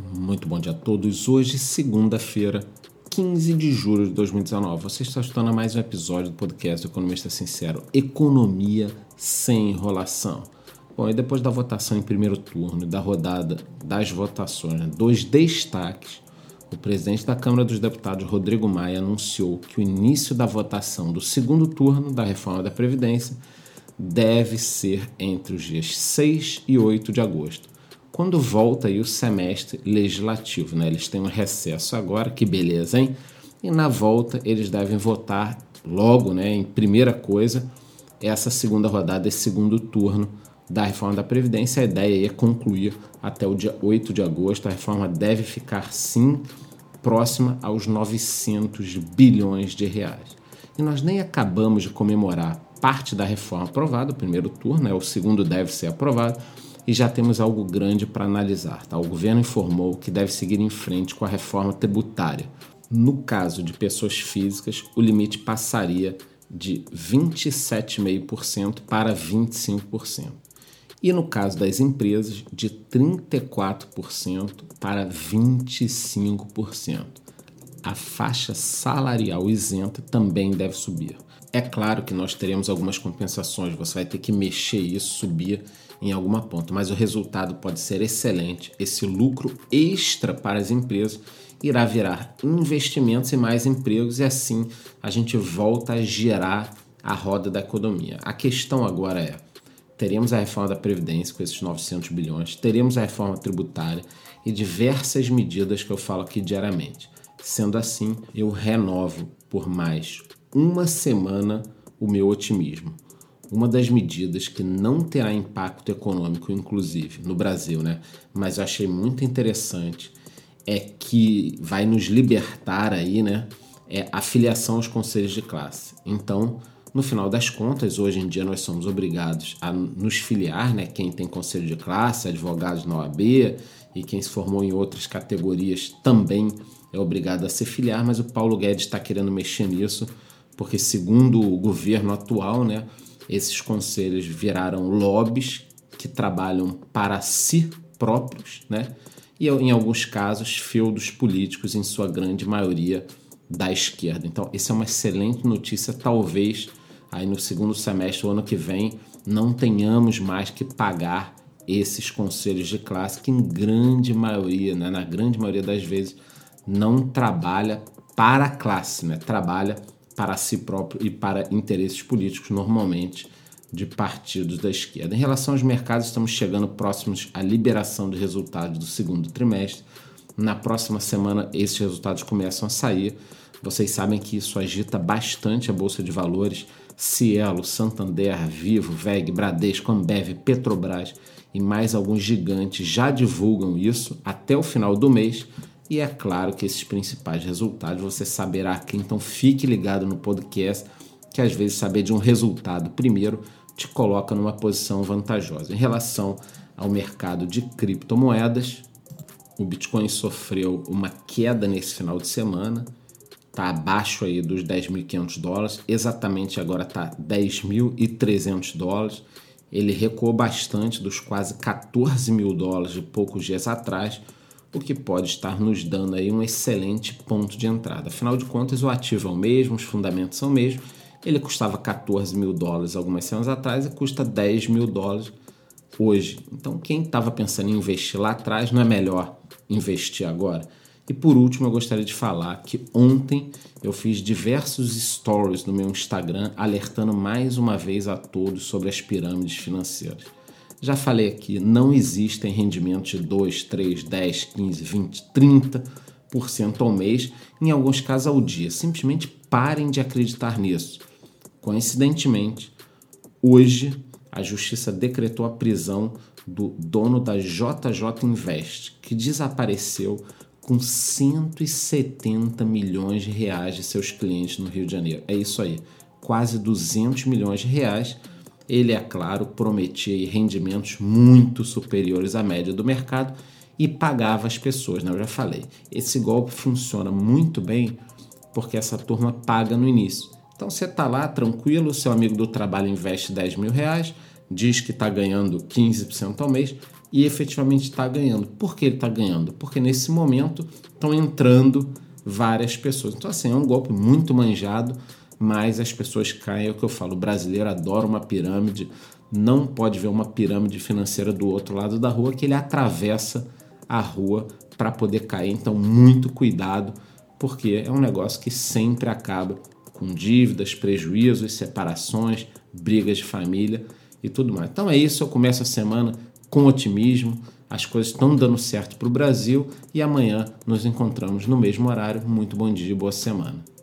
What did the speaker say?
Muito bom dia a todos. Hoje, segunda-feira, 15 de julho de 2019. Você está escutando mais um episódio do podcast do Economista Sincero: Economia sem enrolação. Bom, e depois da votação em primeiro turno da rodada das votações, né, dos destaques, o presidente da Câmara dos Deputados, Rodrigo Maia, anunciou que o início da votação do segundo turno da reforma da Previdência deve ser entre os dias 6 e 8 de agosto quando volta aí o semestre legislativo, né? Eles têm um recesso agora, que beleza, hein? E na volta eles devem votar logo, né, em primeira coisa, essa segunda rodada, esse segundo turno da reforma da Previdência. A ideia é concluir até o dia 8 de agosto. A reforma deve ficar, sim, próxima aos 900 bilhões de reais. E nós nem acabamos de comemorar parte da reforma aprovada, o primeiro turno, né, o segundo deve ser aprovado e já temos algo grande para analisar. Tá? O governo informou que deve seguir em frente com a reforma tributária. No caso de pessoas físicas, o limite passaria de 27,5% para 25%. E no caso das empresas, de 34% para 25%. A faixa salarial isenta também deve subir. É claro que nós teremos algumas compensações, você vai ter que mexer isso, subir em alguma ponta, mas o resultado pode ser excelente. Esse lucro extra para as empresas irá virar investimentos e mais empregos, e assim a gente volta a girar a roda da economia. A questão agora é: teremos a reforma da Previdência com esses 900 bilhões, teremos a reforma tributária e diversas medidas que eu falo aqui diariamente. Sendo assim, eu renovo por mais uma semana o meu otimismo uma das medidas que não terá impacto econômico, inclusive, no Brasil, né? Mas eu achei muito interessante é que vai nos libertar aí, né? É a filiação aos conselhos de classe. Então, no final das contas, hoje em dia nós somos obrigados a nos filiar, né? Quem tem conselho de classe, advogados na OAB e quem se formou em outras categorias também é obrigado a se filiar, mas o Paulo Guedes está querendo mexer nisso, porque segundo o governo atual, né? Esses conselhos viraram lobbies que trabalham para si próprios, né? E em alguns casos, feudos políticos, em sua grande maioria da esquerda. Então, essa é uma excelente notícia. Talvez aí no segundo semestre, o ano que vem, não tenhamos mais que pagar esses conselhos de classe que, em grande maioria, né, na grande maioria das vezes, não trabalha para a classe, né? trabalha para si próprio e para interesses políticos, normalmente de partidos da esquerda. Em relação aos mercados, estamos chegando próximos à liberação de resultados do segundo trimestre. Na próxima semana, esses resultados começam a sair. Vocês sabem que isso agita bastante a bolsa de valores. Cielo, Santander, Vivo, VEG, Bradesco, Ambev, Petrobras e mais alguns gigantes já divulgam isso até o final do mês. E é claro que esses principais resultados você saberá aqui, então fique ligado no podcast, que às vezes saber de um resultado primeiro te coloca numa posição vantajosa. Em relação ao mercado de criptomoedas, o Bitcoin sofreu uma queda nesse final de semana, está abaixo aí dos 10.500 dólares, exatamente agora está 10.300 dólares. Ele recuou bastante dos quase 14 mil dólares de poucos dias atrás o que pode estar nos dando aí um excelente ponto de entrada. Afinal de contas, o ativo é o mesmo, os fundamentos são o mesmo. Ele custava 14 mil dólares algumas semanas atrás e custa 10 mil dólares hoje. Então, quem estava pensando em investir lá atrás, não é melhor investir agora? E por último, eu gostaria de falar que ontem eu fiz diversos stories no meu Instagram alertando mais uma vez a todos sobre as pirâmides financeiras. Já falei aqui, não existem rendimentos de 2, 3, 10, 15, 20, 30% ao mês, em alguns casos ao dia. Simplesmente parem de acreditar nisso. Coincidentemente, hoje a justiça decretou a prisão do dono da JJ Invest, que desapareceu com 170 milhões de reais de seus clientes no Rio de Janeiro. É isso aí, quase 200 milhões de reais ele, é claro, prometia rendimentos muito superiores à média do mercado e pagava as pessoas, né? Eu já falei. Esse golpe funciona muito bem porque essa turma paga no início. Então você está lá tranquilo, seu amigo do trabalho investe 10 mil reais, diz que está ganhando 15% ao mês, e efetivamente está ganhando. Por que ele está ganhando? Porque nesse momento estão entrando várias pessoas. Então, assim, é um golpe muito manjado, mas as pessoas caem. É o que eu falo: o brasileiro adora uma pirâmide, não pode ver uma pirâmide financeira do outro lado da rua, que ele atravessa a rua para poder cair. Então, muito cuidado, porque é um negócio que sempre acaba com dívidas, prejuízos, separações, brigas de família e tudo mais. Então é isso, eu começo a semana com otimismo. As coisas estão dando certo para o Brasil e amanhã nos encontramos no mesmo horário. Muito bom dia e boa semana.